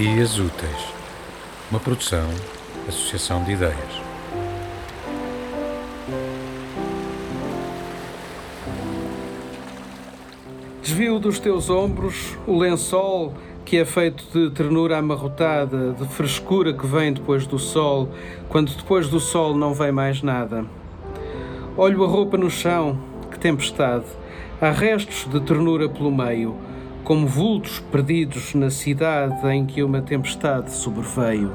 Dias Úteis, uma produção, associação de ideias. Desvio dos teus ombros o lençol que é feito de ternura amarrotada, de frescura que vem depois do sol, quando depois do sol não vem mais nada. Olho a roupa no chão, que tempestade. Há restos de ternura pelo meio, como vultos perdidos na cidade em que uma tempestade sobreveio.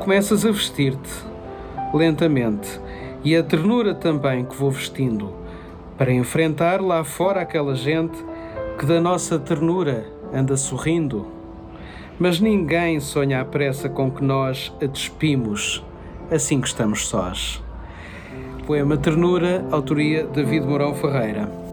Começas a vestir-te, lentamente, e a ternura também que vou vestindo, para enfrentar lá fora aquela gente que da nossa ternura anda sorrindo. Mas ninguém sonha à pressa com que nós a despimos, assim que estamos sós. Poema Ternura, autoria David Mourão Ferreira.